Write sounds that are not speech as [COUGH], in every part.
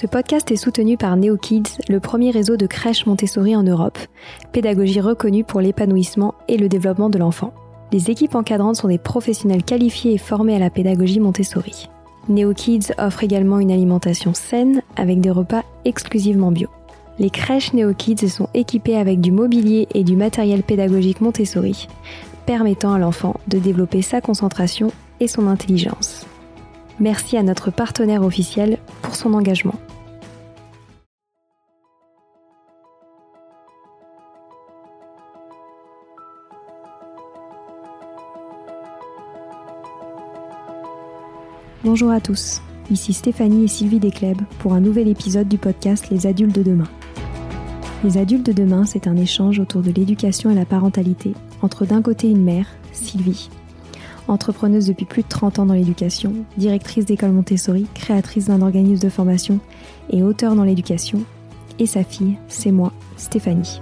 Ce podcast est soutenu par NeoKids, le premier réseau de crèches Montessori en Europe, pédagogie reconnue pour l'épanouissement et le développement de l'enfant. Les équipes encadrantes sont des professionnels qualifiés et formés à la pédagogie Montessori. NeoKids offre également une alimentation saine avec des repas exclusivement bio. Les crèches NeoKids sont équipées avec du mobilier et du matériel pédagogique Montessori, permettant à l'enfant de développer sa concentration et son intelligence. Merci à notre partenaire officiel pour son engagement. Bonjour à tous, ici Stéphanie et Sylvie Descleb pour un nouvel épisode du podcast Les adultes de demain. Les adultes de demain, c'est un échange autour de l'éducation et la parentalité entre d'un côté une mère, Sylvie, entrepreneuse depuis plus de 30 ans dans l'éducation, directrice d'école Montessori, créatrice d'un organisme de formation et auteur dans l'éducation, et sa fille, c'est moi, Stéphanie.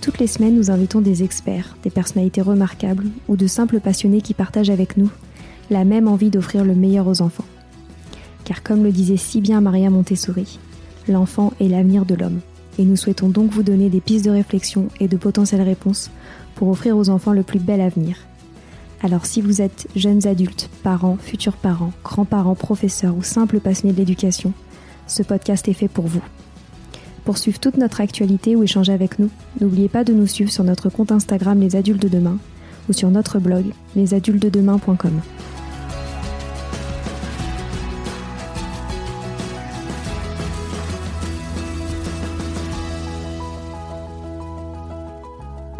Toutes les semaines, nous invitons des experts, des personnalités remarquables ou de simples passionnés qui partagent avec nous la même envie d'offrir le meilleur aux enfants. Car comme le disait si bien Maria Montessori, l'enfant est l'avenir de l'homme. Et nous souhaitons donc vous donner des pistes de réflexion et de potentielles réponses pour offrir aux enfants le plus bel avenir. Alors si vous êtes jeunes adultes, parents, futurs parents, grands-parents, professeurs ou simples passionnés de l'éducation, ce podcast est fait pour vous. Pour suivre toute notre actualité ou échanger avec nous, n'oubliez pas de nous suivre sur notre compte Instagram Les Adultes de Demain ou sur notre blog lesadultesdedemain.com.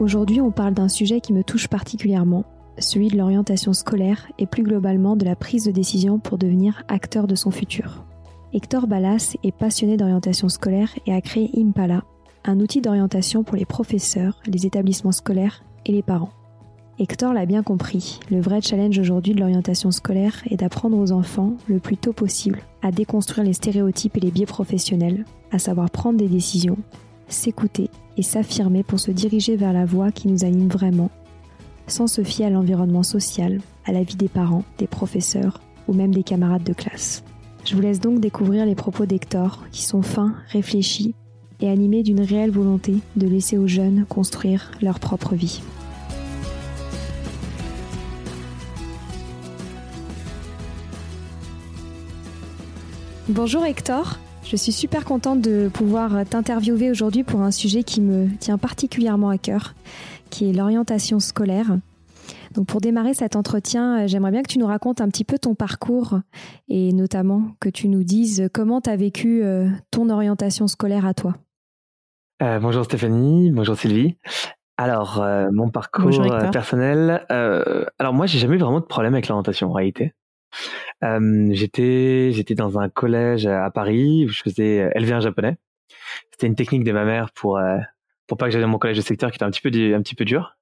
Aujourd'hui, on parle d'un sujet qui me touche particulièrement, celui de l'orientation scolaire et plus globalement de la prise de décision pour devenir acteur de son futur. Hector Ballas est passionné d'orientation scolaire et a créé Impala, un outil d'orientation pour les professeurs, les établissements scolaires et les parents. Hector l'a bien compris, le vrai challenge aujourd'hui de l'orientation scolaire est d'apprendre aux enfants, le plus tôt possible, à déconstruire les stéréotypes et les biais professionnels, à savoir prendre des décisions, s'écouter et s'affirmer pour se diriger vers la voie qui nous anime vraiment, sans se fier à l'environnement social, à la vie des parents, des professeurs ou même des camarades de classe. Je vous laisse donc découvrir les propos d'Hector, qui sont fins, réfléchis et animés d'une réelle volonté de laisser aux jeunes construire leur propre vie. Bonjour Hector, je suis super contente de pouvoir t'interviewer aujourd'hui pour un sujet qui me tient particulièrement à cœur, qui est l'orientation scolaire. Donc pour démarrer cet entretien, j'aimerais bien que tu nous racontes un petit peu ton parcours et notamment que tu nous dises comment tu as vécu euh, ton orientation scolaire à toi. Euh, bonjour Stéphanie, bonjour Sylvie. Alors, euh, mon parcours personnel. alors moi, j'ai jamais eu vraiment de problème avec l'orientation en réalité. Euh, j'étais j'étais dans un collège à Paris où je faisais euh, élever un japonais. C'était une technique de ma mère pour euh, pour pas que j'aille dans mon collège de secteur qui était un petit peu un petit peu dur.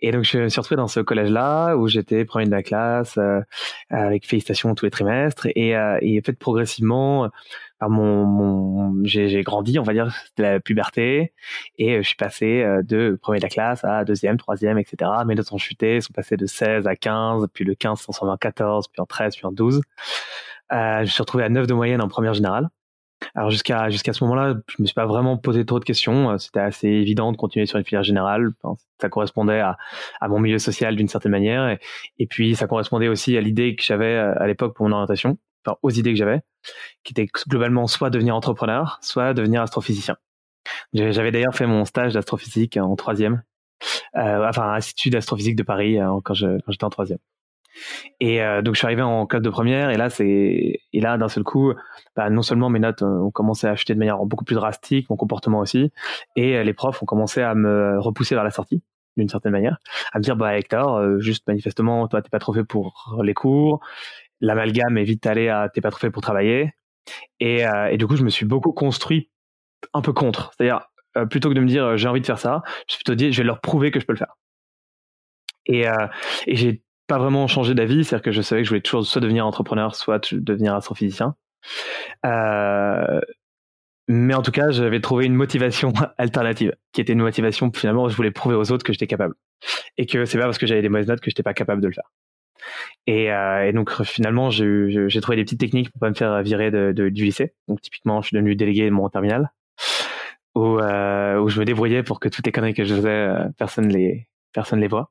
Et donc je me suis retrouvé dans ce collège-là où j'étais premier de la classe avec félicitations tous les trimestres et, et fait progressivement mon, mon j'ai grandi, on va dire, c'était la puberté, et euh, je suis passé euh, de premier de la classe à deuxième, troisième, etc. Mes notes ont chuté, sont passées de 16 à 15, puis le 15 sont en 14, puis en 13, puis en 12. Euh, je suis retrouvé à 9 de moyenne en première générale. Alors jusqu'à jusqu'à ce moment-là, je me suis pas vraiment posé trop de questions. C'était assez évident de continuer sur une filière générale. ça correspondait à, à mon milieu social d'une certaine manière, et, puis ça correspondait aussi à l'idée que j'avais à l'époque pour mon orientation aux idées que j'avais, qui étaient globalement soit devenir entrepreneur, soit devenir astrophysicien. J'avais d'ailleurs fait mon stage d'astrophysique en troisième, euh, enfin, à l'Institut d'astrophysique de Paris euh, quand j'étais en troisième. Et euh, donc je suis arrivé en classe de première et là c'est et là d'un seul coup bah, non seulement mes notes ont commencé à chuter de manière beaucoup plus drastique, mon comportement aussi, et les profs ont commencé à me repousser vers la sortie d'une certaine manière, à me dire bah Hector, juste manifestement toi t'es pas trop fait pour les cours l'amalgame est vite allé à t'es pas trop fait pour travailler. Et, euh, du coup, je me suis beaucoup construit un peu contre. C'est-à-dire, euh, plutôt que de me dire euh, j'ai envie de faire ça, je me suis plutôt dit je vais leur prouver que je peux le faire. Et, et j'ai pas vraiment changé d'avis, c'est-à-dire que je savais que je voulais toujours soit devenir entrepreneur, soit devenir astrophysicien. mais en tout cas, j'avais trouvé une motivation [LAUGHS] alternative, qui était une motivation finalement, je voulais prouver aux autres que j'étais capable, et que c'est pas parce que j'avais des mauvaises notes que j'étais pas capable de le faire. Et, et donc finalement, j'ai trouvé des petites techniques pour pas me faire virer du lycée. Donc typiquement, je suis devenu délégué de mon terminal, où, où je me débrouillais pour que toutes les conneries que je faisais, personne les personne les voit.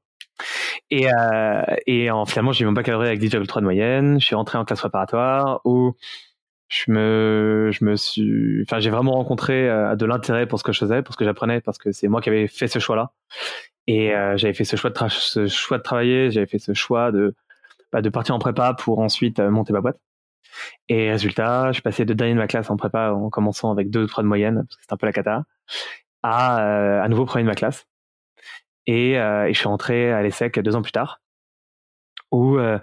Et, euh, et en, finalement, j'ai eu mon baccalauréat avec 10,3 de moyenne. Je suis rentré en classe préparatoire où je me, je me suis, enfin, j'ai vraiment rencontré euh, de l'intérêt pour ce que je faisais, pour ce que j'apprenais, parce que c'est moi qui avais fait ce choix-là. Et euh, j'avais fait ce choix de, ce choix de travailler, j'avais fait ce choix de, bah, de partir en prépa pour ensuite euh, monter ma boîte. Et résultat, je suis passé de dernier de ma classe en prépa en commençant avec 2 ou 3 de moyenne, parce que c'était un peu la cata, à à nouveau premier de ma classe. Euh, et, je suis rentré à l'ESSEC deux ans plus tard, où euh,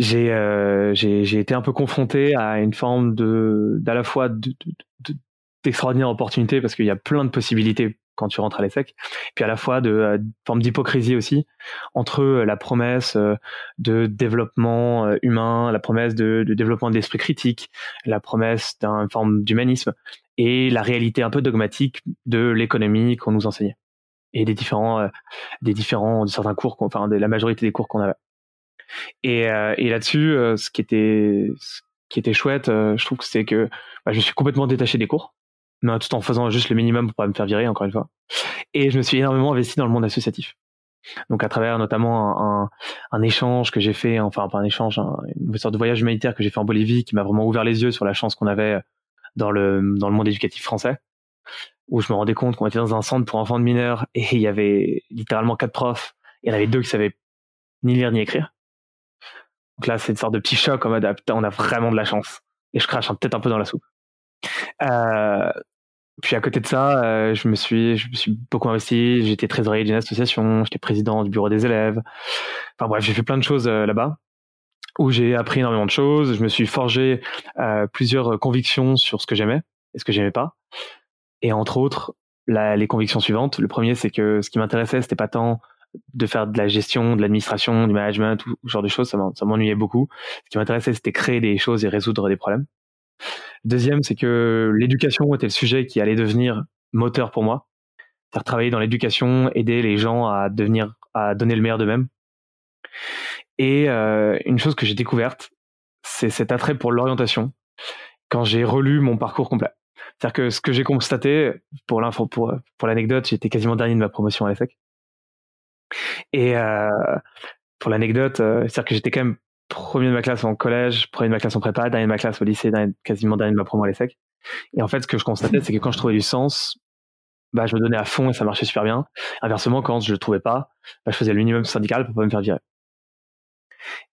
euh, j'ai j'ai été un peu confronté à une forme de d'à la fois d'extraordinaire de, opportunité parce qu'il y a plein de possibilités quand tu rentres à l'ESSEC, puis à la fois de forme d'hypocrisie aussi entre la promesse de développement humain, la promesse de, développement de l'esprit critique, la promesse d'une forme d'humanisme et la réalité un peu dogmatique de l'économie qu'on nous enseignait. Et des différents, euh, des différents, de certains cours, enfin de la majorité des cours qu'on avait. Et, euh, là-dessus, euh, ce qui était, ce qui était chouette, je trouve que c'est que bah, je suis complètement détaché des cours, mais tout en faisant juste le minimum pour pas me faire virer, encore une fois. Et je me suis énormément investi dans le monde associatif. Donc à travers notamment un, un, échange que j'ai fait, enfin pas un échange, une sorte de voyage humanitaire que j'ai fait en Bolivie, qui m'a vraiment ouvert les yeux sur la chance qu'on avait dans le dans le monde éducatif français où je me rendais compte qu'on était dans un centre pour enfants de mineurs et il y avait littéralement quatre profs. Il y en avait deux qui savaient ni lire ni écrire. Donc là, c'est une sorte de petit choc en mode ah, on a vraiment de la chance. Et je crache peut-être un peu dans la soupe. Euh, puis à côté de ça, euh, je me suis, je me suis beaucoup investi. J'étais trésorier d'une association, j'étais président du bureau des élèves. Enfin bref, j'ai fait plein de choses euh, là-bas où j'ai appris énormément de choses. Je me suis forgé euh, plusieurs convictions sur ce que j'aimais et ce que j'aimais pas. Et entre autres, les convictions suivantes. Le premier, c'est que ce qui m'intéressait, c'était pas tant de faire de la gestion, de l'administration, du management, ou ce genre de choses, ça m'ennuyait beaucoup. Ce qui m'intéressait, c'était créer des choses et résoudre des problèmes. Deuxième, c'est que l'éducation était le sujet qui allait devenir moteur pour moi. Faire travailler dans l'éducation, aider les gens à devenir, à donner le meilleur d'eux-mêmes. Et euh, une chose que j'ai découverte, c'est cet attrait pour l'orientation quand j'ai relu mon parcours complet. C'est-à-dire que ce que j'ai constaté, pour l'anecdote, j'étais quasiment dernier de ma promotion à l'ESSEC. Et euh, pour l'anecdote, euh, c'est-à-dire que j'étais quand même premier de ma classe en collège, premier de ma classe en prépa, dernier de ma classe au lycée, quasiment dernier de ma promo à l'ESSEC. Et en fait, ce que je constatais, c'est que quand je trouvais du sens, bah, je me donnais à fond et ça marchait super bien. Inversement, quand je le trouvais pas, bah, je faisais le minimum syndical pour pas me faire virer.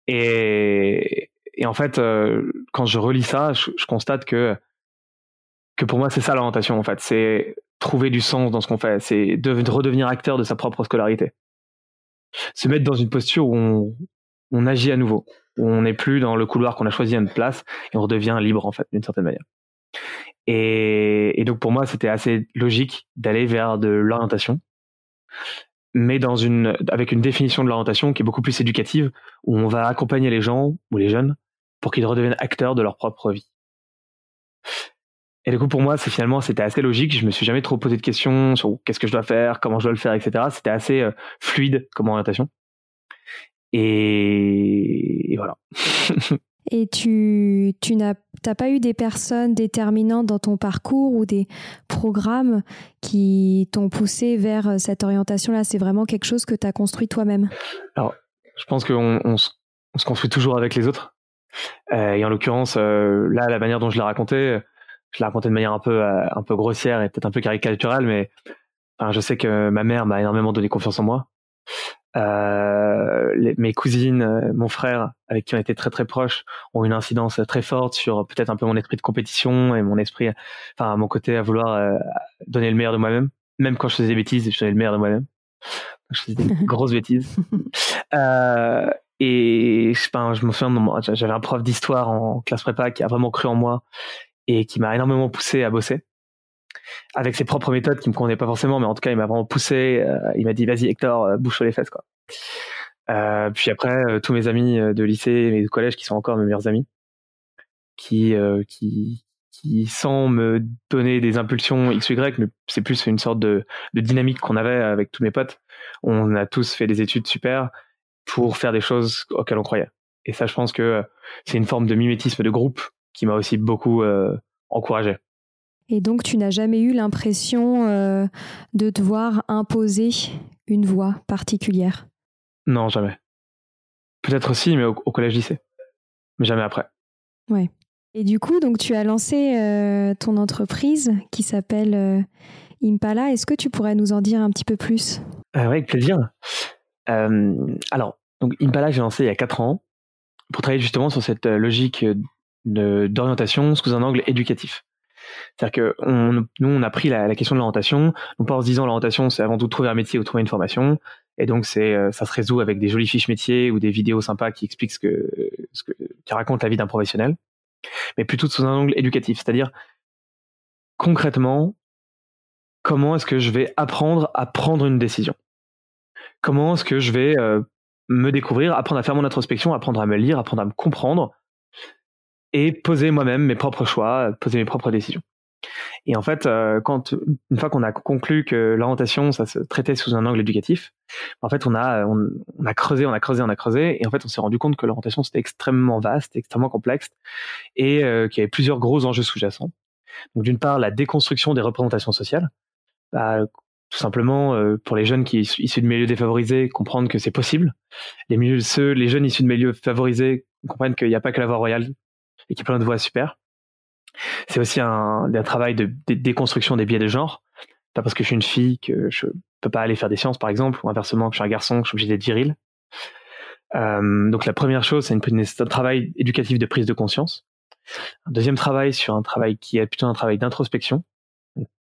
Et, et en fait, euh, quand je relis ça, je, constate que que pour moi c'est ça l'orientation en fait, c'est trouver du sens dans ce qu'on fait, c'est de, redevenir acteur de sa propre scolarité, se mettre dans une posture où on, on agit à nouveau, on n'est plus dans le couloir qu'on a choisi à notre place et on redevient libre en fait d'une certaine manière. Et, donc pour moi c'était assez logique d'aller vers de l'orientation, mais avec une définition de l'orientation qui est beaucoup plus éducative, où on va accompagner les gens ou les jeunes pour qu'ils redeviennent acteurs de leur propre vie. Et du coup, pour moi, c'est finalement, c'était assez logique. Je me suis jamais trop posé de questions sur qu'est-ce que je dois faire, comment je dois le faire, etc. C'était assez euh, fluide comme orientation. Et, voilà. [LAUGHS] Et tu, tu n'as pas eu des personnes déterminantes dans ton parcours ou des programmes qui t'ont poussé vers euh, cette orientation-là? C'est vraiment quelque chose que tu as construit toi-même? Alors, je pense qu'on on se, construit toujours avec les autres. Euh, et en l'occurrence, là, la manière dont je l'ai raconté, je l'ai raconté de manière un peu euh, un peu grossière et peut-être un peu caricaturale, mais enfin, je sais que ma mère m'a énormément donné confiance en moi. Euh, mes cousines, euh, mon frère, avec qui on était très très proches, ont une incidence très forte sur peut-être un peu mon esprit de compétition et mon esprit, enfin mon côté à vouloir euh, donner le meilleur de moi-même. Même quand je faisais des bêtises, je donnais le meilleur de moi-même. Je faisais des [LAUGHS] grosses bêtises. Euh, et enfin, je me souviens, j'avais un prof d'histoire en classe prépa qui a vraiment cru en moi et qui m'a énormément poussé à bosser avec ses propres méthodes qui me convenaient pas forcément mais en tout cas il m'a vraiment poussé euh, il m'a dit vas-y Hector euh, sur les fesses quoi euh, puis après tous mes amis de lycée et de collège qui sont encore mes meilleurs amis qui qui qui sans me donner des impulsions x ou y mais c'est plus une sorte de dynamique qu'on avait avec tous mes potes on a tous fait des études super pour faire des choses auxquelles on croyait. Et ça, je pense que c'est une forme de mimétisme de groupe qui m'a aussi beaucoup encouragé. Et donc, tu n'as jamais eu l'impression de devoir imposer une voix particulière? Non, jamais. Peut-être aussi, mais au, collège-lycée. Mais jamais après. Ouais. Et du coup, donc tu as lancé euh, ton entreprise qui s'appelle euh, Impala. Est-ce que tu pourrais nous en dire un petit peu plus? Euh, Oui, avec plaisir. alors, donc Impala, j'ai lancé il y a 4 ans pour travailler justement sur cette logique d'orientation sous un angle éducatif. C'est-à-dire que nous, on a pris la, question de l'orientation, non pas en se disant l'orientation, c'est avant tout trouver un métier ou trouver une formation, et donc c'est, ça se résout avec des jolies fiches métiers ou des vidéos sympas qui expliquent ce que, qui racontent la vie d'un professionnel mais plutôt sous un angle éducatif, c'est-à-dire concrètement, comment est-ce que je vais apprendre à prendre une décision? Comment est-ce que je vais euh, me découvrir, apprendre à faire mon introspection, apprendre à me lire, apprendre à me comprendre et poser moi-même mes propres choix, poser mes propres décisions. Et en fait, euh, quand une fois qu'on a conclu que l'orientation, ça se traitait sous un angle éducatif, en fait, on a on, a creusé, on a creusé, on a creusé, et en fait, on s'est rendu compte que l'orientation c'était extrêmement vaste, extrêmement complexe, et euh, qu'il y avait plusieurs gros enjeux sous-jacents. Donc, d'une part, la déconstruction des représentations sociales, bah, tout simplement euh, pour les jeunes qui issus de milieux défavorisés, comprendre que c'est possible. Les les jeunes issus de milieux favorisés comprennent qu'il n'y a pas que la voie royale et qu'il y a plein de voies super. C'est aussi un, travail de, déconstruction des biais de genre. Pas parce que je suis une fille que je peux pas aller faire des sciences, par exemple, ou inversement, que je suis un garçon, que je suis obligé d'être viril. Euh, donc la première chose, c'est un travail éducatif de prise de conscience. Un deuxième travail sur un travail qui est plutôt un travail d'introspection.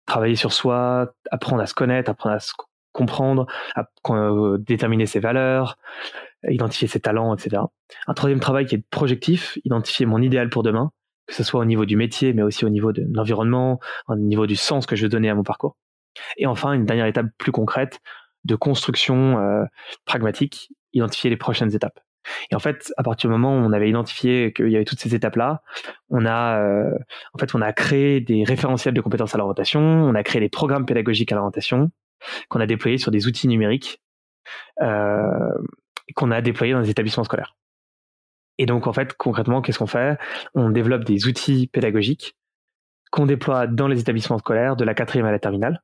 Travailler sur soi, apprendre à se connaître, apprendre à se comprendre, à, déterminer ses valeurs, identifier ses talents, etc. Un troisième travail qui est projectif, identifier mon idéal pour demain, que ce soit au niveau du métier, mais aussi au niveau de l'environnement, au niveau du sens que je veux donner à mon parcours. Et enfin, une dernière étape plus concrète de construction euh, pragmatique, identifier les prochaines étapes. Et en fait, à partir du moment où on avait identifié qu'il y avait toutes ces étapes-là, on a, euh, en fait, on a créé des référentiels de compétences à l'orientation, on a créé des programmes pédagogiques à l'orientation, qu'on a déployés sur des outils numériques, euh, qu'on a déployés dans les établissements scolaires. Et donc, en fait, concrètement, qu'est-ce qu'on fait? On développe des outils pédagogiques qu'on déploie dans les établissements scolaires de la quatrième à la terminale,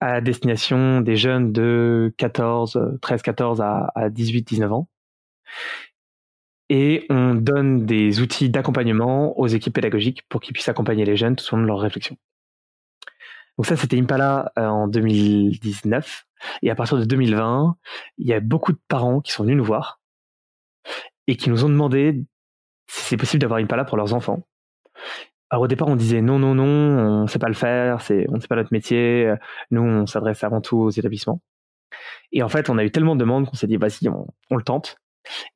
à destination des jeunes de 14, 13, 14 à, 18, 19 ans. Et on donne des outils d'accompagnement aux équipes pédagogiques pour qu'ils puissent accompagner les jeunes tout au long de leur réflexion. Donc ça, c'était Impala euh, en 2019. Et à partir de 2020, il y a beaucoup de parents qui sont venus nous voir et qui nous ont demandé si c'est possible d'avoir une pala pour leurs enfants. Alors au départ, on disait non, non, non, on ne sait pas le faire, on ne sait pas notre métier, nous, on s'adresse avant tout aux établissements. Et en fait, on a eu tellement de demandes qu'on s'est dit, vas-y, on, le tente.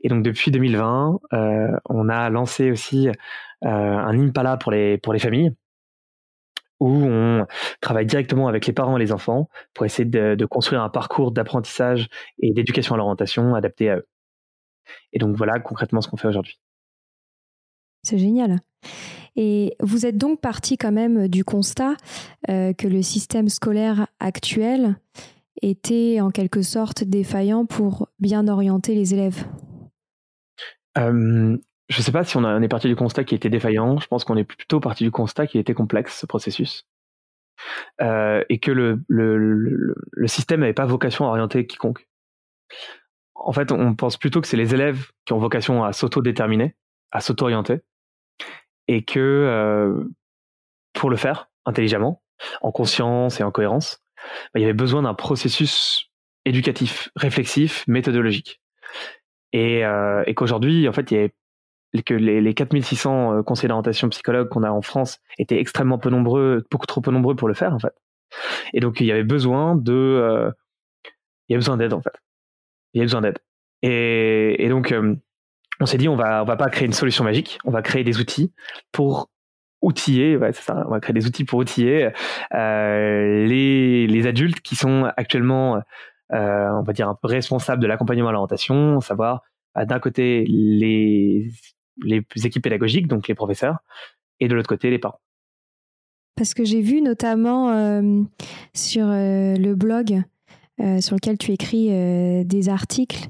Et donc depuis 2020, euh, on a lancé aussi euh, un Impala pour les, pour les familles, où on travaille directement avec les parents et les enfants pour essayer de, de construire un parcours d'apprentissage et d'éducation à l'orientation adapté à eux. Et donc voilà concrètement ce qu'on fait aujourd'hui. C'est génial. Et vous êtes donc parti quand même du constat euh, que le système scolaire actuel était en quelque sorte défaillant pour bien orienter les élèves euh, Je ne sais pas si on, est parti du constat qui était défaillant. Je pense qu'on est plutôt parti du constat qui était complexe, ce processus. Euh, et que le, le, le, le système n'avait pas vocation à orienter quiconque en fait, on pense plutôt que c'est les élèves qui ont vocation à s'auto-déterminer, à s'auto-orienter, et que euh, pour le faire intelligemment, en conscience et en cohérence, bah, il y avait besoin d'un processus éducatif, réflexif, méthodologique. Et, euh, qu'aujourd'hui, en fait, il y avait que les, les 4600 euh, conseillers d'orientation psychologues qu'on a en France étaient extrêmement peu nombreux, beaucoup trop peu nombreux pour le faire, en fait. Et donc, il y avait besoin de, il y avait besoin d'aide, en fait il y a besoin d'aide. Et, donc, euh, on s'est dit, on va, on va pas créer une solution magique, on va créer des outils pour outiller, ouais, c'est ça, on va créer des outils pour outiller euh, les, les adultes qui sont actuellement, euh, on va dire, responsables de l'accompagnement à l'orientation, savoir bah, d'un côté les, les équipes pédagogiques, donc les professeurs, et de l'autre côté les parents. Parce que j'ai vu notamment sur le blog euh, sur lequel tu écris euh, des articles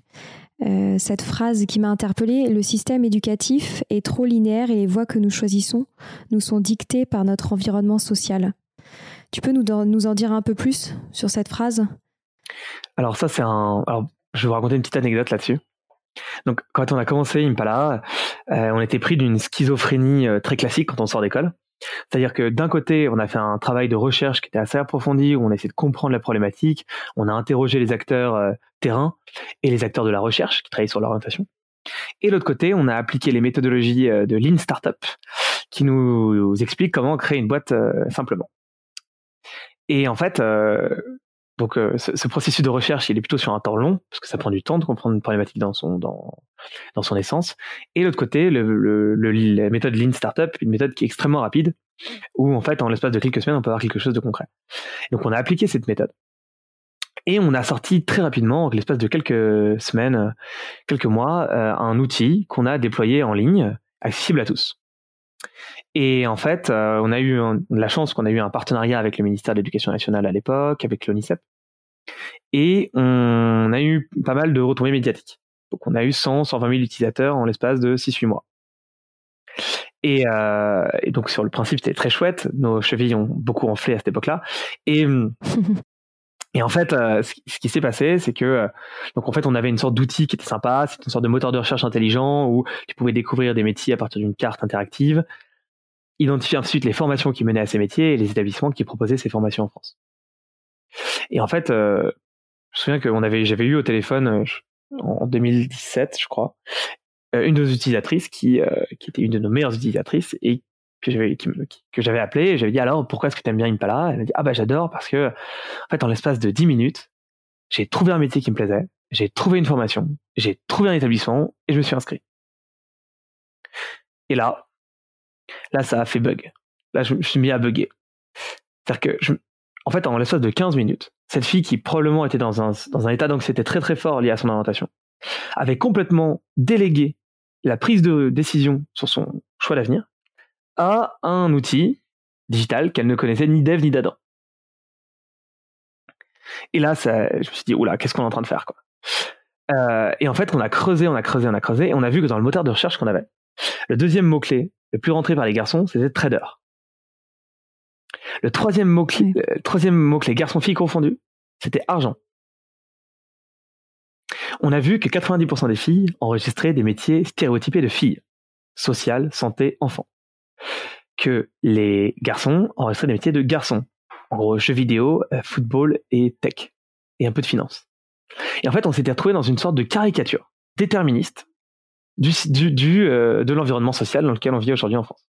euh, cette phrase qui m'a interpellée, le système éducatif est trop linéaire et les voies que nous choisissons nous sont dictées par notre environnement social. Tu peux nous, nous en dire un peu plus sur cette phrase? Alors ça c'est un... Alors, je vais vous raconter une petite anecdote là-dessus. Donc quand on a commencé Impala, euh, on était pris d'une schizophrénie euh, très classique quand on sort d'école. C'est-à-dire que d'un côté, on a fait un travail de recherche qui était assez approfondi, où on a essayé de comprendre la problématique, on a interrogé les acteurs euh, terrain et les acteurs de la recherche qui travaillent sur l'orientation. Et de l'autre côté, on a appliqué les méthodologies de Lean Startup qui nous expliquent comment créer une boîte simplement. Et en fait, donc ce, processus de recherche, il est plutôt sur un temps long parce que ça prend du temps de comprendre une problématique dans son dans dans son essence. Et l'autre côté, la méthode Lean Startup, une méthode qui est extrêmement rapide, où en fait en l'espace de quelques semaines, on peut avoir quelque chose de concret. Donc on a appliqué cette méthode. Et on a sorti très rapidement, en l'espace de quelques semaines, quelques mois, euh, un outil qu'on a déployé en ligne, accessible à tous. Et en fait, euh, on a eu la chance qu'on a eu un partenariat avec le ministère de l'Éducation nationale à l'époque, avec l'ONICEP, et on a eu pas mal de retombées médiatiques. Donc on a eu 100, 120 000 utilisateurs en l'espace de 6-8 mois. Et, euh, et, donc sur le principe, c'était très chouette. Nos chevilles ont beaucoup enflé à cette époque-là. Et [LAUGHS] Et en fait, euh, ce, qui s'est passé, c'est que euh, donc en fait, on avait une sorte d'outil qui était sympa, c'était une sorte de moteur de recherche intelligent où tu pouvais découvrir des métiers à partir d'une carte interactive, identifier ensuite les formations qui menaient à ces métiers et les établissements qui proposaient ces formations en France. Et en fait, euh, je me souviens que avait, j'avais eu au téléphone en 2017, je crois, une de nos utilisatrices qui, qui était une de nos meilleures utilisatrices et que j'avais que j'avais appelé j'avais dit alors pourquoi est-ce que tu aimes bien Impala? Elle m'a dit ah bah j'adore parce que en fait en l'espace de 10 minutes j'ai trouvé un métier qui me plaisait j'ai trouvé une formation j'ai trouvé un établissement et je me suis inscrit. Et là là ça a fait bug. Là je me suis mis à bugger. C'est-à-dire que je, en fait en l'espace de 15 minutes cette fille qui probablement était dans un dans un état d'anxiété très très fort lié à son orientation avait complètement délégué la prise de décision sur son choix d'avenir à un outil digital qu'elle ne connaissait ni d'Eve ni d'Adam. Et là, je me suis dit, oula, qu'est-ce qu'on est en train de faire quoi euh, Et en fait, on a creusé, on a creusé, on a creusé, et on a vu que dans le moteur de recherche qu'on avait, le deuxième mot-clé le plus rentré par les garçons, c'était trader. Le troisième mot-clé, euh, troisième mot-clé garçon-fille confondu, c'était argent. On a vu que 90% des filles enregistraient des métiers stéréotypés de filles. Social, santé, enfant que les garçons enregistraient des métiers de garçons. En gros, jeux vidéo, euh, football et tech. Et un peu de finance. Et en fait, on s'était retrouvé dans une sorte de caricature déterministe du, du, euh, de l'environnement social dans lequel on vit aujourd'hui en France.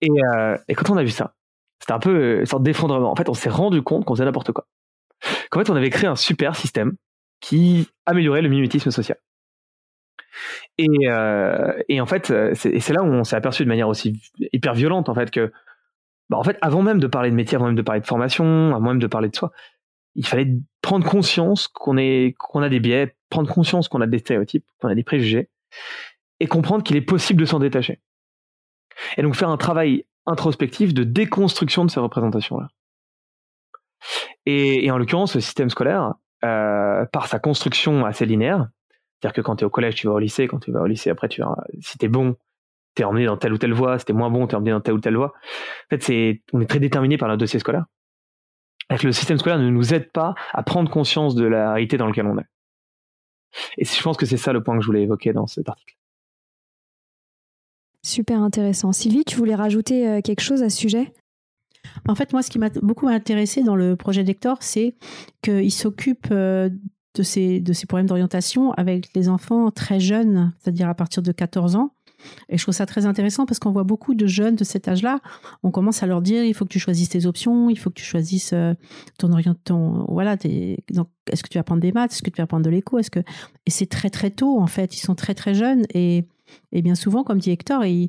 Et, euh, et, quand on a vu ça, c'était un peu une sorte d'effondrement. En fait, on s'est rendu compte qu'on faisait n'importe quoi. Qu'en fait, on avait créé un super système qui améliorait le mimétisme social. Et, euh, et en fait, euh, c'est là où on s'est aperçu de manière aussi hyper violente en fait que, bah, en fait, avant même de parler de métier, avant même de parler de formation, avant même de parler de soi, il fallait prendre conscience qu'on a des biais, prendre conscience qu'on a des stéréotypes, qu'on a des préjugés, et comprendre qu'il est possible de s'en détacher. Et donc faire un travail introspectif de déconstruction de ces représentations-là. Et, en l'occurrence, le système scolaire, euh, par sa construction assez linéaire, c'est-à-dire que quand tu es au collège, tu vas au lycée, quand tu vas au lycée, après, tu vas, si tu es bon, tu es emmené dans telle ou telle voie, si tu es moins bon, tu es emmené dans telle ou telle voie. En fait, on est très déterminé par notre dossier scolaire. le système scolaire ne nous aide pas à prendre conscience de la réalité dans laquelle on est. Et je pense que c'est ça le point que je voulais évoquer dans cet article. Super intéressant. Sylvie, tu voulais rajouter euh, quelque chose à ce sujet? En fait, moi, ce qui m'a beaucoup intéressé dans le projet d'Hector, c'est qu'il s'occupe euh, de ces, de ces problèmes d'orientation avec les enfants très jeunes, c'est-à-dire à partir de 14 ans. Et je trouve ça très intéressant parce qu'on voit beaucoup de jeunes de cet âge-là. On commence à leur dire il faut que tu choisisses tes options, il faut que tu choisisses euh, ton orientation. Voilà, est-ce que tu vas prendre des maths, est-ce que tu vas prendre de l'éco, que et c'est très très tôt en fait. Ils sont très très jeunes et, et bien souvent, comme dit Hector, ils,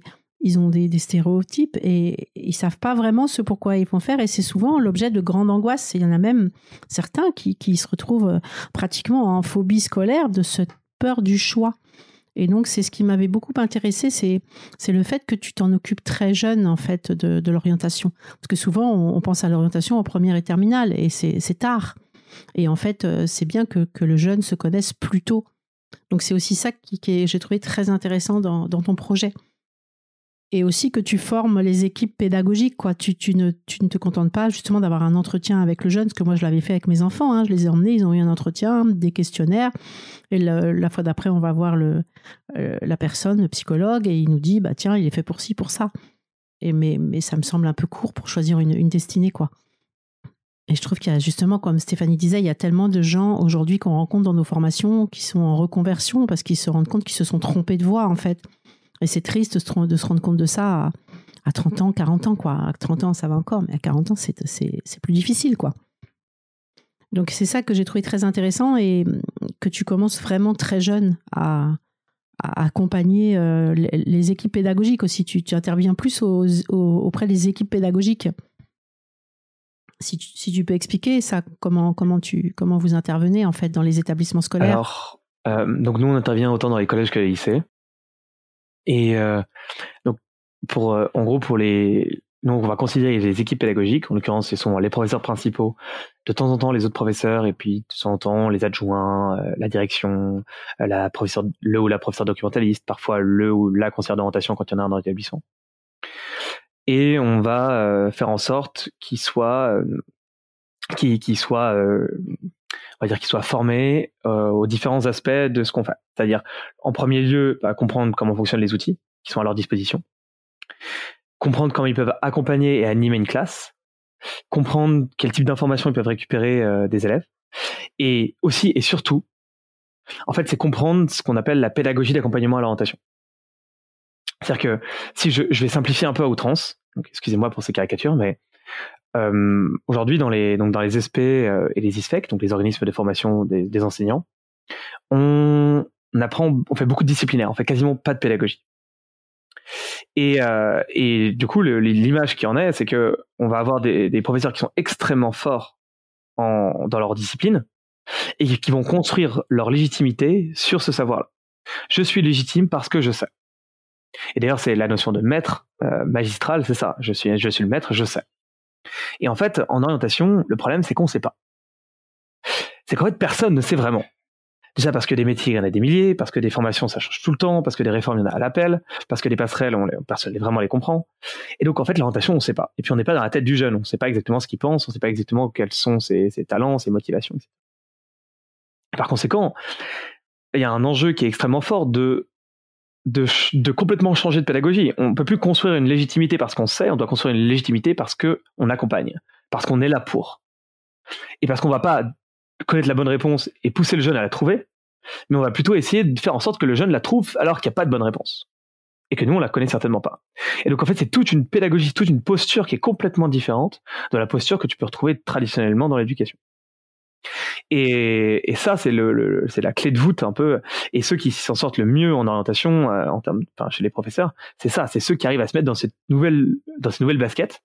ont des, stéréotypes et ils savent pas vraiment ce pourquoi ils vont faire et c'est souvent l'objet de grande angoisse. Il y en a même certains qui, se retrouvent euh, pratiquement en phobie scolaire de cette peur du choix. Et donc, c'est ce qui m'avait beaucoup intéressé, c'est, le fait que tu t'en occupes très jeune, en fait, de, l'orientation. Parce que souvent, on, pense à l'orientation en première et terminale, et c'est, c'est tard. Et en fait, c'est bien que, le jeune se connaisse plus tôt. Donc c'est aussi ça qui, qui j'ai trouvé très intéressant dans, ton projet et aussi que tu formes les équipes pédagogiques. Quoi. Tu, tu, ne, tu ne te contentes pas justement d'avoir un entretien avec le jeune, ce que moi je l'avais fait avec mes enfants. Hein. Je les ai emmenés, ils ont eu un entretien, des questionnaires. Et la fois d'après, on va voir le, euh, la personne, le psychologue, et il nous dit bah, tiens, il est fait pour ci, pour ça. Et mais, mais ça me semble un peu court pour choisir une, une destinée. quoi. Et je trouve qu'il y a justement, comme Stéphanie disait, il y a tellement de gens aujourd'hui qu'on rencontre dans nos formations qui sont en reconversion parce qu'ils se rendent compte qu'ils se sont trompés de voie en fait. Et c'est triste de se rendre compte de ça à, 30 ans, 40 ans, quoi. À 30 ans, ça va encore, mais à 40 ans, c'est plus difficile, quoi. Donc c'est ça que j'ai trouvé très intéressant et que tu commences vraiment très jeune à, accompagner euh, les, équipes pédagogiques aussi. Tu, interviens plus auprès des équipes pédagogiques. Si tu, peux expliquer ça, comment, comment, tu, comment vous intervenez en fait dans les établissements scolaires? Alors, euh, donc nous on intervient autant dans les collèges que les lycées. Et euh, donc, pour, euh, en gros, pour les, nous, on va considérer les équipes pédagogiques. En l'occurrence, ce sont les professeurs principaux, de temps en temps les autres professeurs, et puis de temps en temps les adjoints, la direction, la professeur, le ou la professeur documentaliste, parfois le ou la conseillère d'orientation quand il y en a un dans l'établissement. Et on va faire en sorte qu'ils soient, qu'ils qu soient on va dire euh, aux différents aspects de ce qu'on fait. C'est-à-dire, en premier lieu, bah, comprendre comment fonctionnent les outils qui sont à leur disposition, comprendre comment ils peuvent accompagner et animer une classe, comprendre quel type d'informations ils peuvent récupérer euh, des élèves, et aussi et surtout, en fait, c'est comprendre ce qu'on appelle la pédagogie d'accompagnement à l'orientation. C'est-à-dire que si je, vais simplifier un peu à outrance, excusez-moi pour ces caricatures, mais euh, Aujourd'hui, dans les donc dans les SP euh, et les ISFEC, donc les organismes de formation des, enseignants, on, apprend, on fait beaucoup de disciplinaire, on fait quasiment pas de pédagogie. Et, euh, et du coup, l'image qui en est, c'est que on va avoir des, professeurs qui sont extrêmement forts dans leur discipline et qui vont construire leur légitimité sur ce savoir-là. Je suis légitime parce que je sais. Et d'ailleurs, c'est la notion de maître euh, magistral, c'est ça. Je suis, je suis le maître, je sais. Et en fait, en orientation, le problème, c'est qu'on ne sait pas. C'est qu'en fait, personne ne sait vraiment. Déjà parce que des métiers, il y en a des milliers, parce que des formations, ça change tout le temps, parce que des réformes, il y en a à l'appel, parce que les passerelles, on, personne vraiment les comprend. Et donc, en fait, l'orientation, on ne sait pas. Et puis, on n'est pas dans la tête du jeune. On ne sait pas exactement ce qu'il pense, on ne sait pas exactement quels sont ses, talents, ses motivations. Par conséquent, il y a un enjeu qui est extrêmement fort de de, complètement changer de pédagogie. On ne peut plus construire une légitimité parce qu'on sait, on doit construire une légitimité parce qu'on accompagne, parce qu'on est là pour. Et parce qu'on va pas connaître la bonne réponse et pousser le jeune à la trouver, mais on va plutôt essayer de faire en sorte que le jeune la trouve alors qu'il n'y a pas de bonne réponse. Et que nous, on la connaît certainement pas. Et donc, en fait, c'est toute une pédagogie, toute une posture qui est complètement différente de la posture que tu peux retrouver traditionnellement dans l'éducation. Et, ça, c'est la clé de voûte un peu. Et ceux qui s'en sortent le mieux en orientation, euh, en termes, chez les professeurs, c'est ça, c'est ceux qui arrivent à se mettre dans cette nouvelle, dans cette nouvelle basket,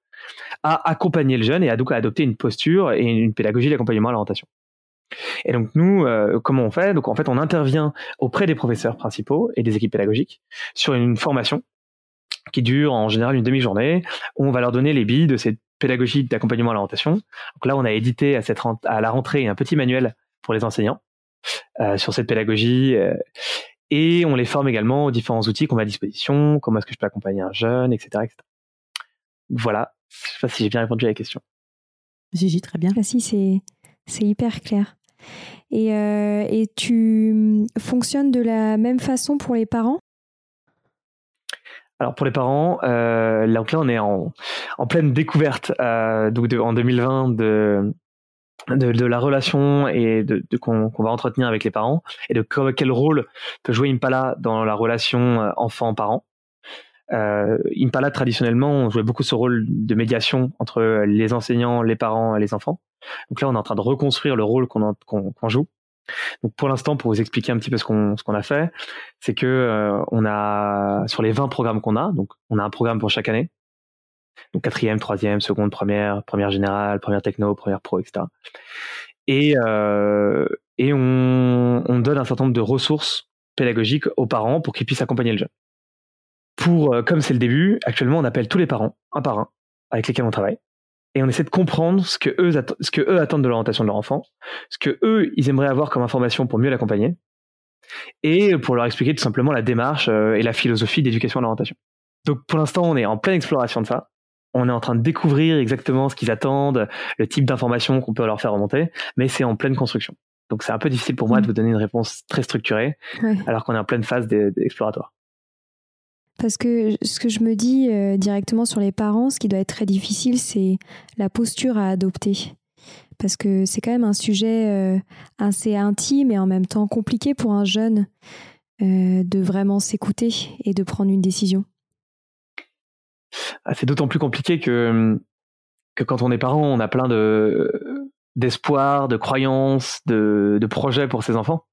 à accompagner le jeune et à adopter une posture et une pédagogie d'accompagnement à l'orientation. Et donc nous, euh, comment on fait? Donc en fait, on intervient auprès des professeurs principaux et des équipes pédagogiques sur une formation qui dure en général une demi-journée, où on va leur donner les billes de cette pédagogie d'accompagnement à l'orientation. Donc là, on a édité à, cette à la rentrée un petit manuel pour les enseignants euh, sur cette pédagogie. Euh, et on les forme également aux différents outils qu'on met à disposition, comment est-ce que je peux accompagner un jeune, etc. etc. Voilà, je sais pas si j'ai bien répondu à la question. Si, très bien. Ah, si, c'est, c'est hyper clair. Et, euh, et tu fonctionnes de la même façon pour les parents? Alors pour les parents, euh, là, on est en, en pleine découverte euh, donc en 2020 de, de, de, la relation et de, de qu'on va entretenir avec les parents et de quel rôle peut jouer Impala dans la relation euh, enfant-parent. Euh, Impala traditionnellement on jouait beaucoup ce rôle de médiation entre les enseignants, les parents et les enfants. Donc là on est en train de reconstruire le rôle qu'on qu'on joue donc pour l'instant, pour vous expliquer un petit peu ce qu'on ce qu'on a fait, c'est que euh, on a sur les 20 programmes qu'on a, donc on a un programme pour chaque année, donc quatrième, troisième, seconde, première, première générale, première techno, première pro, etc. Et euh, et on, on donne un certain nombre de ressources pédagogiques aux parents pour qu'ils puissent accompagner le jeune. Pour euh, comme c'est le début, actuellement on appelle tous les parents un par un avec lesquels on travaille et on essaie de comprendre ce que eux, ce que eux attendent de l'orientation de leur enfant, ce que eux, ils aimeraient avoir comme information pour mieux l'accompagner, et pour leur expliquer tout simplement la démarche euh, et la philosophie d'éducation à l'orientation. Donc pour l'instant, on est en pleine exploration de ça. On est en train de découvrir exactement ce qu'ils attendent, le type d'informations qu'on peut leur faire remonter, mais c'est en pleine construction. Donc c'est un peu difficile pour moi de mmh. vous donner une réponse très structurée, alors qu'on est en pleine phase d'exploratoire. Parce que ce que je me dis euh, directement sur les parents, ce qui doit être très difficile, c'est la posture à adopter. Parce que c'est quand même un sujet euh, assez intime et en même temps compliqué pour un jeune euh, de vraiment s'écouter et de prendre une décision. Ah, c'est d'autant plus compliqué que, que quand on est parent, on a plein de d'espoir, de croyances, de, de projets pour ses enfants.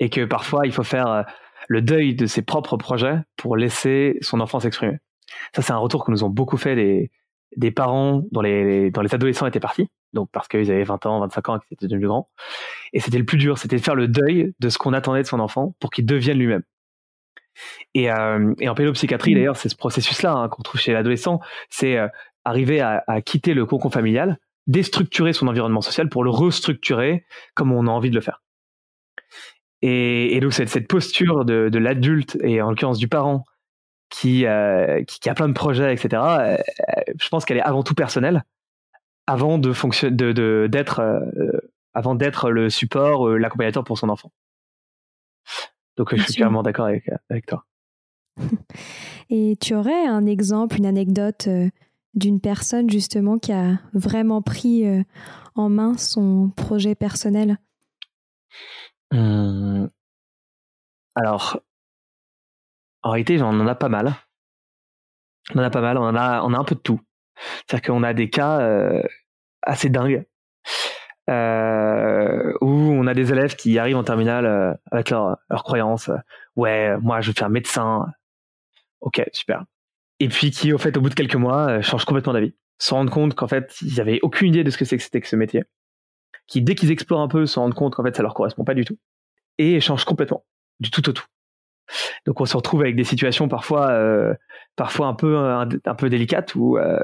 Et que parfois, il faut faire le deuil de ses propres projets pour laisser son enfant s'exprimer. Ça, c'est un retour que nous ont beaucoup fait des, des parents dont les, dont les adolescents étaient partis, donc parce qu'ils avaient 20 ans, 25 ans et qu'ils étaient devenus grands. Et c'était le plus dur, c'était de faire le deuil de ce qu'on attendait de son enfant pour qu'il devienne lui-même. Et, euh, et en pédopsychiatrie, mmh. d'ailleurs, c'est ce processus-là hein, qu'on trouve chez l'adolescent, c'est euh, arriver à, à, quitter le cocon familial, déstructurer son environnement social pour le restructurer comme on a envie de le faire. Et, et donc cette, cette posture de, de l'adulte et en l'occurrence du parent qui, euh, qui, qui, a plein de projets, etc. Euh, je pense qu'elle est avant tout personnelle, avant de fonctionner, de d'être, euh, avant d'être le support, euh, l'accompagnateur pour son enfant. Donc je suis clairement d'accord avec, avec toi. [LAUGHS] Et tu aurais un exemple, une anecdote d'une personne justement qui a vraiment pris en main son projet personnel? Mmh. alors, en réalité, on en a pas mal. On en a pas mal, on en a, on a un peu de tout. C'est-à-dire qu'on a des cas euh, assez dingues euh, où on a des élèves qui arrivent en terminale euh, avec leur croyances. ouais, moi, je veux faire médecin. Ok, super. Et puis qui, au fait, au bout de quelques mois, changent complètement d'avis. Se rendent compte qu'en fait, ils n'avaient aucune idée de ce que c'était que ce métier qui, dès qu'ils explorent un peu, se rendent compte qu'en fait, ça leur correspond pas du tout, et changent complètement, du tout au tout. Donc, on se retrouve avec des situations parfois, euh, parfois un peu, un, peu délicates où, euh,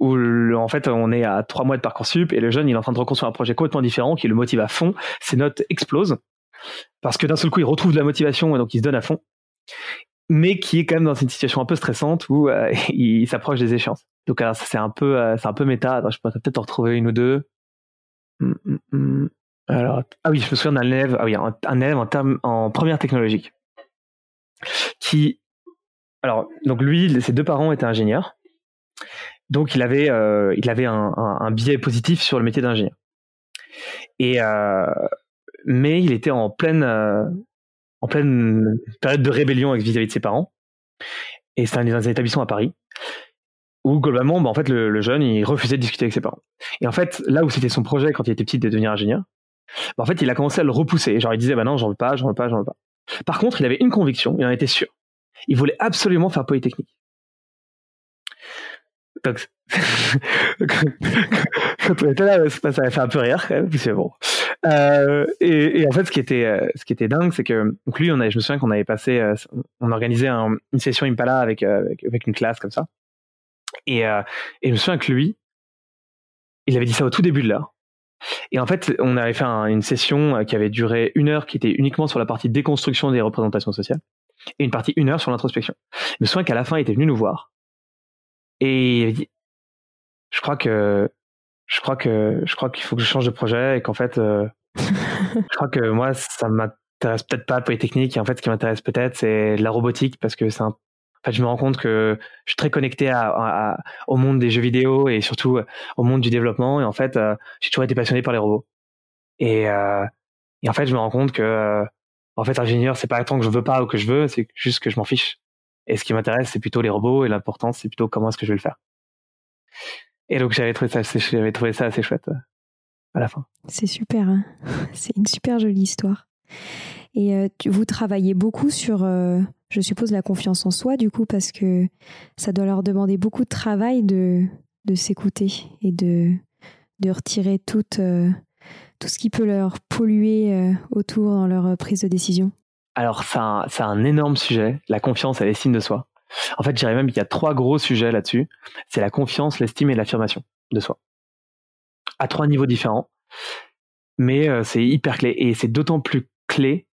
où en fait, on est à trois mois de parcoursup et le jeune, il est en train de reconstruire un projet complètement différent qui le motive à fond. Ses notes explosent parce que d'un seul coup, il retrouve de la motivation et donc il se donne à fond mais qui est quand même dans une situation un peu stressante où euh, [LAUGHS] il s'approche des échéances. Donc alors c'est un peu c'est un peu méta. je pourrais peut-être en retrouver une ou deux. Hum, hum, hum. Alors, ah oui, je me souviens d'un élève, ah un, en, première technologique, qui, alors, donc lui, ses deux parents étaient ingénieurs, donc il avait, euh, un, biais positif sur le métier d'ingénieur. Et euh, mais il était en pleine, euh, en pleine période de rébellion vis-à-vis de ses parents. Et c'est un, un établissement à Paris où globalement, bah, en fait, le, jeune, il refusait de discuter avec ses parents. Et en fait, là où c'était son projet quand il était petit de devenir ingénieur, bah, en fait, il a commencé à le repousser. Genre, il disait, bah non, j'en veux pas, j'en veux pas, j'en veux pas. Par contre, il avait une conviction, il en était sûr. Il voulait absolument faire Polytechnique. Donc, [LAUGHS] quand on était là, ça avait fait un peu rire quand même, bon. Euh, et, en fait, ce qui était, euh, ce qui était dingue, c'est que lui, je me souviens qu'on avait passé, euh, on organisait une session Impala avec, avec une classe comme ça. Et, euh, et je me souviens que lui, il avait dit ça au tout début de l'heure. Et en fait, on avait fait une session euh, qui avait duré une heure, qui était uniquement sur la partie déconstruction des représentations sociales, et une partie une heure sur l'introspection. Je me souviens qu'à la fin, il était venu nous voir, et il avait dit, je crois que, je crois que, je crois qu'il faut que je change de projet, et qu'en fait, euh, [LAUGHS] je crois que moi, ça m'intéresse peut-être pas Polytechnique, et en fait, ce qui m'intéresse peut-être, c'est la robotique, parce que c'est un en fait, je me rends compte que je suis très connecté au monde des jeux vidéo et surtout euh, au monde du développement. Et en fait, euh, j'ai toujours été passionné par les robots. Et, euh, en fait, je me rends compte que en fait, ingénieur, c'est pas tant que je veux pas ou que je veux, c'est juste que je m'en fiche. Et ce qui m'intéresse, c'est plutôt les robots et l'important, c'est plutôt comment est-ce que je vais le faire. Et donc, j'avais trouvé ça, j'avais trouvé ça assez chouette à la fin. C'est super. Hein [LAUGHS] c'est une super jolie histoire. Et vous travaillez beaucoup sur je suppose, la confiance en soi, du coup, parce que ça doit leur demander beaucoup de travail de, de s'écouter et de, de retirer tout, euh, tout ce qui peut leur polluer euh, autour dans leur prise de décision. Alors, c'est un, un, énorme sujet, la confiance et l'estime de soi. En fait, je dirais même qu'il y a trois gros sujets là-dessus. C'est la confiance, l'estime et l'affirmation de soi. À trois niveaux différents. Mais euh, c'est hyper clé. Et c'est d'autant plus clé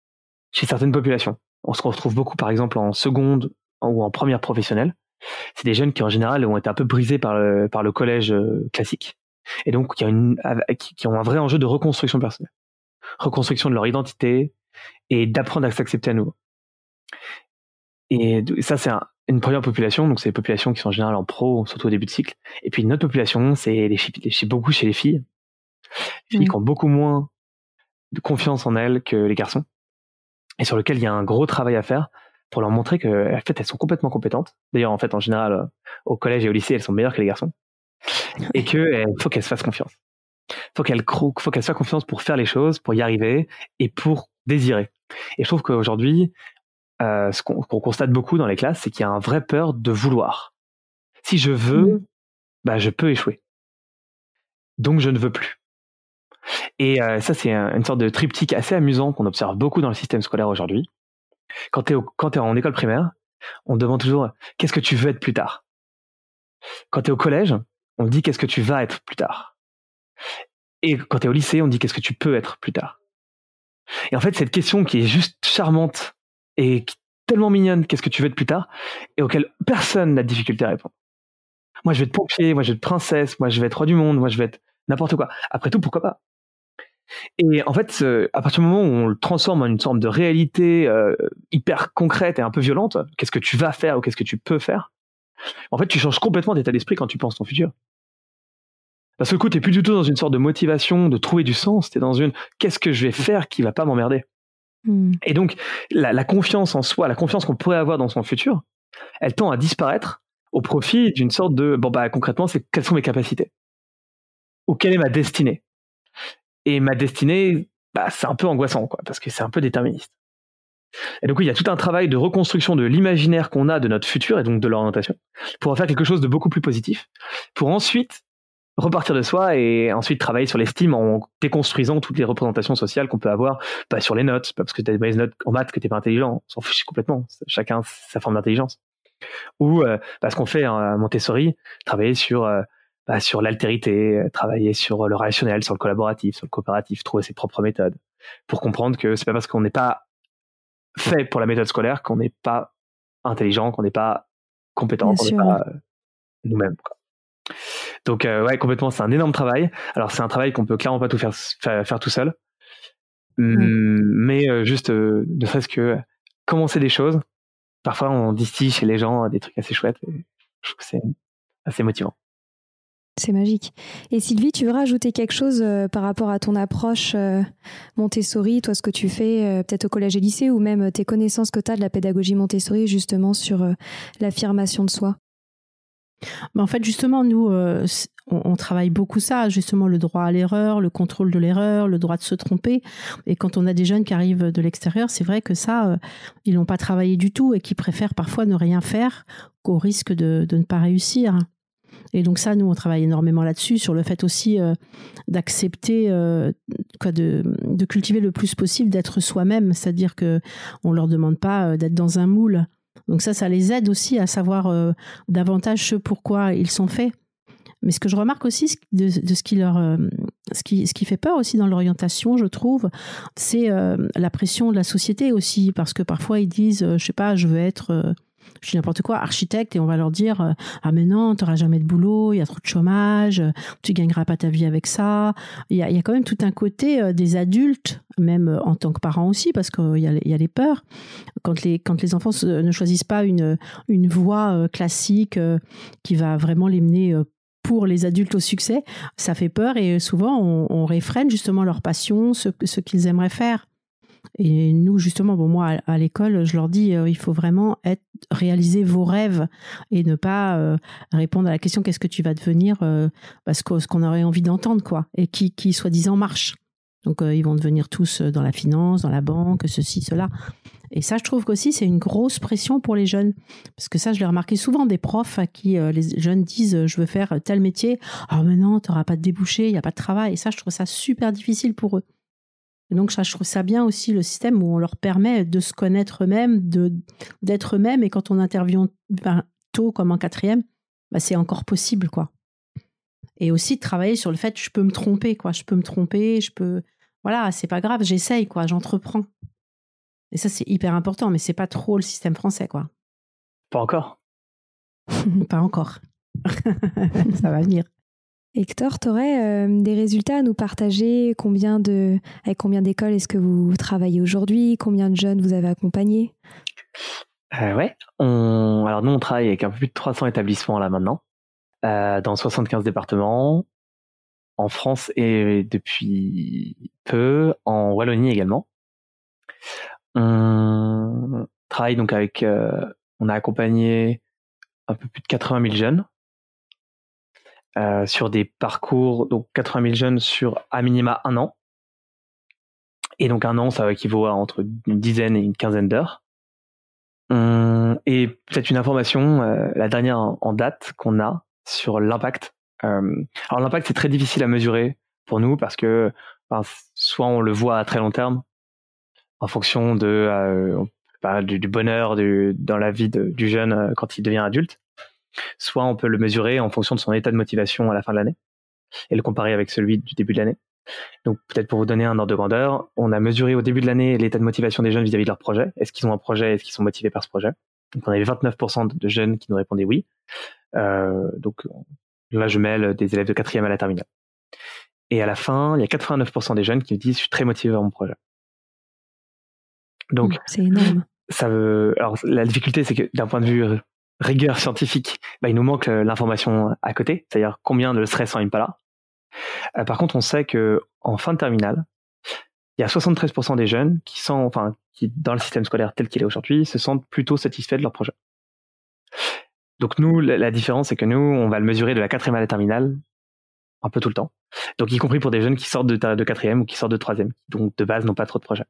chez certaines populations. On se retrouve beaucoup, par exemple, en seconde ou en première professionnelle. C'est des jeunes qui, en général, ont été un peu brisés par le, par le collège euh, classique. Et donc, qui ont, une, qui ont un vrai enjeu de reconstruction personnelle. Reconstruction de leur identité et d'apprendre à s'accepter à nouveau. Et ça, c'est une première population, donc c'est les populations qui sont en général en pro, surtout au début de cycle. Et puis une autre population, c'est les filles, beaucoup chez les filles. Les filles qui ont beaucoup moins de confiance en elles que les garçons. Et sur lequel il y a un gros travail à faire pour leur montrer que, en fait, elles sont complètement compétentes. D'ailleurs, en fait, en général, euh, au collège et au lycée, elles sont meilleures que les garçons. [LAUGHS] Et qu'il faut qu'elles se fassent confiance. Faut qu'elles faut qu'elles se fassent confiance pour faire les choses, pour y arriver et pour désirer. Et je trouve qu'aujourd'hui, euh, ce qu'on constate beaucoup dans les classes, c'est qu'il y a un vrai peur de vouloir. Si je veux, mmh. bah, je peux échouer. Donc je ne veux plus. Et euh, ça, c'est une sorte de triptyque assez amusant qu'on observe beaucoup dans le système scolaire aujourd'hui. Quand tu es, en école primaire, on demande toujours qu'est-ce que tu veux être plus tard? Quand tu es au collège, on dit qu'est-ce que tu vas être plus tard? Et quand tu es au lycée, on dit qu'est-ce que tu peux être plus tard? Et en fait, cette question qui est juste charmante et tellement mignonne, qu'est-ce que tu veux être plus tard, et auquel personne n'a de difficulté à répondre. Moi, je vais être pompier, moi, je vais être princesse, moi, je vais être roi du monde, moi, je vais être n'importe quoi. Après tout, pourquoi pas? Et en fait, à partir du moment où on le transforme en une sorte de réalité euh, hyper concrète et un peu violente, qu'est-ce que tu vas faire ou qu'est-ce que tu peux faire? En fait, tu changes complètement d'état d'esprit quand tu penses ton futur. Parce que du coup, tu plus du tout dans une sorte de motivation, de trouver du sens, tu es dans une qu'est-ce que je vais faire qui va pas m'emmerder? Hmm. Et donc, la, confiance en soi, la confiance qu'on pourrait avoir dans son futur, elle tend à disparaître au profit d'une sorte de bon bah concrètement, c'est quelles sont mes capacités? Ou quelle est ma destinée? Et ma destinée, bah, c'est un peu angoissant quoi, parce que c'est un peu déterministe. Et donc il y a tout un travail de reconstruction de l'imaginaire qu'on a de notre futur et donc de l'orientation pour en faire quelque chose de beaucoup plus positif, pour ensuite repartir de soi et ensuite travailler sur l'estime en déconstruisant toutes les représentations sociales qu'on peut avoir, pas sur les notes, parce que tu as des mauvaises notes en maths que t'es pas intelligent, on s'en fiche complètement, chacun sa forme d'intelligence. Ou euh, parce qu'on fait à Montessori, travailler sur euh, bah, sur l'altérité, travailler sur le relationnel, sur le collaboratif, sur le coopératif, trouver ses propres méthodes, pour comprendre que c'est pas parce qu'on n'est pas fait pour la méthode scolaire qu'on n'est pas intelligent, qu'on n'est pas compétent, qu'on n'est pas euh, nous-mêmes. Donc euh, ouais, complètement, c'est un énorme travail. Alors c'est un travail qu'on peut clairement pas tout faire faire, tout seul, mmh, mais euh, juste euh, ne serait-ce que commencer des choses. Parfois, on distille chez les gens des trucs assez chouettes. Et je trouve que c'est assez motivant. C'est magique. Et Sylvie, tu veux rajouter quelque chose par rapport à ton approche Montessori, toi ce que tu fais peut-être au collège et lycée, ou même tes connaissances que tu as de la pédagogie Montessori justement sur l'affirmation de soi? En fait, justement, nous, euh, on, travaille beaucoup ça, justement, le droit à l'erreur, le contrôle de l'erreur, le droit de se tromper. Et quand on a des jeunes qui arrivent de l'extérieur, c'est vrai que ça, euh, ils n'ont pas travaillé du tout et qui préfèrent parfois ne rien faire qu'au risque de, ne pas réussir. Et donc ça, nous, on travaille énormément là-dessus, sur le fait aussi euh, d'accepter, quoi, de, cultiver le plus possible d'être soi-même, c'est-à-dire que on leur demande pas d'être dans un moule. Donc ça, ça les aide aussi à savoir euh, davantage ce pourquoi ils sont faits. Mais ce que je remarque aussi de, ce qui leur, euh, ce qui, ce qui fait peur aussi dans l'orientation, je trouve, c'est euh, la pression de la société aussi, parce que parfois ils disent, je sais pas, je veux être je dis n'importe quoi, architecte, et on va leur dire euh, ah mais non, tu n'auras jamais de boulot, il y a trop de chômage, tu gagneras pas ta vie avec ça. Il y a, quand même tout un côté euh, des adultes, même euh, en tant que parents aussi, parce qu'il y, a, y a les peurs. Quand les, quand les enfants ne choisissent pas une, une voie classique qui va vraiment les mener pour les adultes au succès, ça fait peur et souvent on, on réfrène justement leur passion, ce, ce qu'ils aimeraient faire. Et nous, justement, bon, moi, à, l'école, je leur dis, euh, il faut vraiment réaliser vos rêves et ne pas euh, répondre à la question qu'est-ce que tu vas devenir euh, parce que ce qu'on aurait envie d'entendre, quoi, et qui, qui soi-disant marche. Donc, ils vont devenir tous dans la finance, dans la banque, ceci, cela. Et ça, je trouve qu'aussi, c'est une grosse pression pour les jeunes. Parce que ça, je l'ai remarqué souvent des profs à qui les jeunes disent Je veux faire tel métier. Ah, mais non, tu n'auras pas de débouché, il n'y a pas de travail. Et ça, je trouve ça super difficile pour eux Et donc, ça, je trouve ça bien aussi le système où on leur permet de se connaître eux-mêmes, d'être eux-mêmes. Et quand on intervient tôt, comme en quatrième, bah, c'est encore possible, quoi. Et aussi de travailler sur le fait que je peux me tromper, quoi. Je peux me tromper, je peux. Voilà, c'est pas grave, j'essaye, quoi, j'entreprends. Et ça, c'est hyper important, mais c'est pas trop le système français, quoi. Pas encore. [LAUGHS] pas encore. [LAUGHS] ça va venir. Hector, tu aurais euh, des résultats à nous partager? Combien de, Avec combien d'écoles est-ce que vous travaillez aujourd'hui? Combien de jeunes vous avez accompagnés? Euh, Ouais, alors nous on travaille avec un peu plus de 300 établissements là maintenant, euh, dans 75 départements, en France et depuis peu. En Wallonie également. On travaille donc avec, on a accompagné un peu plus de 80 000 jeunes euh, sur des parcours, donc 80 000 jeunes sur à minima un an. Et donc un an, ça équivaut à entre une dizaine et une quinzaine d'heures. Hum, et peut-être une information, euh, la dernière en, date qu'on a sur l'impact. Euh, alors l'impact, c'est très difficile à mesurer pour nous parce que soit on le voit à très long terme, en fonction de euh, du, du, bonheur du, dans la vie de, du jeune euh, quand il devient adulte, soit on peut le mesurer en fonction de son état de motivation à la fin de l'année et le comparer avec celui du début de l'année. Donc peut-être pour vous donner un ordre de grandeur, on a mesuré au début de l'année l'état de motivation des jeunes vis-à-vis de leur projet. Est-ce qu'ils ont un projet? Est-ce qu'ils sont motivés par ce projet? Donc on avait 29% de jeunes qui nous répondaient oui. Euh, donc là je mêle des élèves de quatrième à la terminale. Et à la fin, il y a 89% des jeunes qui nous disent je suis très motivé par mon projet. Donc c'est énorme. Ça veut. Alors la difficulté, c'est que d'un point de vue rigueur scientifique, bah, il nous manque euh, l'information à côté, c'est-à-dire combien de stress en Impala. Euh, par contre, on sait que en fin de terminale, il y a 73% des jeunes qui sont, enfin, qui dans le système scolaire tel qu'il est aujourd'hui, se sentent plutôt satisfaits de leur projet. Donc nous, la, différence, c'est que nous, on va le mesurer de la quatrième à la terminale, un peu tout le temps. Donc y compris pour des jeunes qui sortent de, de quatrième ou qui sortent de troisième, donc de base n'ont pas trop de projets.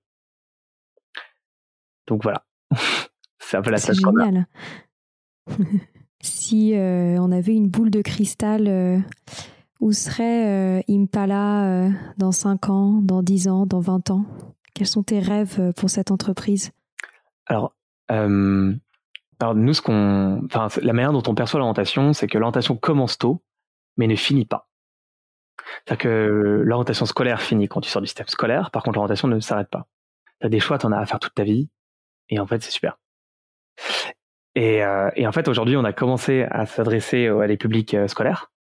Donc voilà, [LAUGHS] c'est un peu la C'est génial. [LAUGHS] si euh, on avait une boule de cristal, euh, où serait euh, Impala dans 5 ans, dans 10 ans, dans 20 ans? Quels sont tes rêves pour cette entreprise? Alors, nous, ce qu'on, la manière dont on perçoit l'orientation, c'est que l'orientation commence tôt, mais ne finit pas. C'est-à-dire que l'orientation scolaire finit quand tu sors du système scolaire, par contre l'orientation ne s'arrête pas. Tu as des choix, tu en as à faire toute ta vie, et en fait, c'est super. Et, euh, et, en fait, aujourd'hui, on a commencé à s'adresser à des publics euh, scolaires.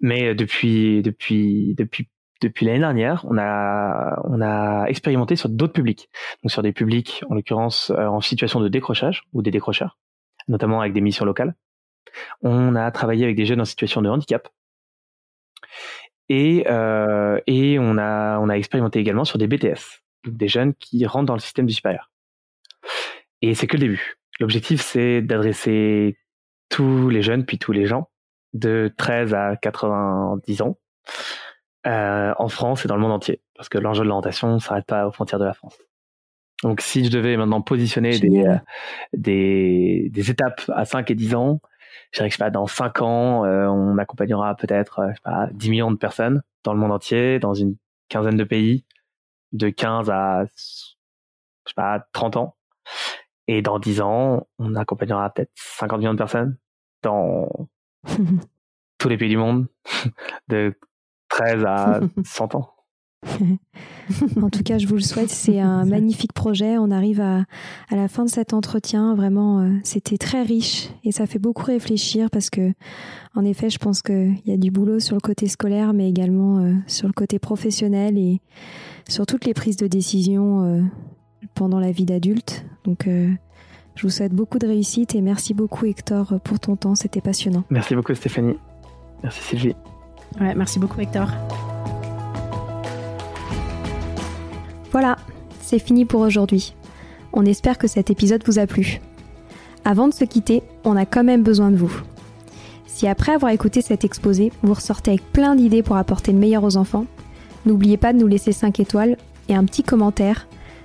Mais depuis, depuis, depuis, depuis l'année dernière, on a, on a expérimenté sur d'autres publics. Donc sur des publics, en l'occurrence, euh, en situation de décrochage ou des décrocheurs, notamment avec des missions locales. On a travaillé avec des jeunes en situation de handicap. Et, euh, et on, a, on a expérimenté également sur des BTS, donc des jeunes qui rentrent dans le système du supérieur. Et c'est que le début. L'objectif, c'est d'adresser tous les jeunes, puis tous les gens, de 13 à 90 ans, euh, en France et dans le monde entier. Parce que l'enjeu de l'orientation ne s'arrête pas aux frontières de la France. Donc si je devais maintenant positionner des, euh, des, des, étapes à 5 et 10 ans, je dirais que pas, dans 5 ans, euh, on accompagnera peut-être euh, pas, 10 millions de personnes dans le monde entier, dans une quinzaine de pays, de 15 à je sais pas, 30 ans. Et dans 10 ans, on accompagnera peut-être 50 millions de personnes dans [LAUGHS] tous les pays du monde, [LAUGHS] de 13 à [LAUGHS] 100 ans. en tout cas, je vous le souhaite. C'est un magnifique projet. On arrive à, à la fin de cet entretien. Vraiment, euh, c'était très riche et ça fait beaucoup réfléchir parce que, en effet, je pense qu'il y a du boulot sur le côté scolaire, mais également euh, sur le côté professionnel et sur toutes les prises de décision euh, pendant la vie d'adulte. Donc, euh, je vous souhaite beaucoup de réussite et merci beaucoup Hector pour ton temps, c'était passionnant. Merci beaucoup Stéphanie. Merci Sylvie. Ouais, merci beaucoup Hector. Voilà, c'est fini pour aujourd'hui. On espère que cet épisode vous a plu. Avant de se quitter, on a quand même besoin de vous. Si après avoir écouté cet exposé, vous ressortez avec plein d'idées pour apporter le meilleur aux enfants, n'oubliez pas de nous laisser 5 étoiles et un petit commentaire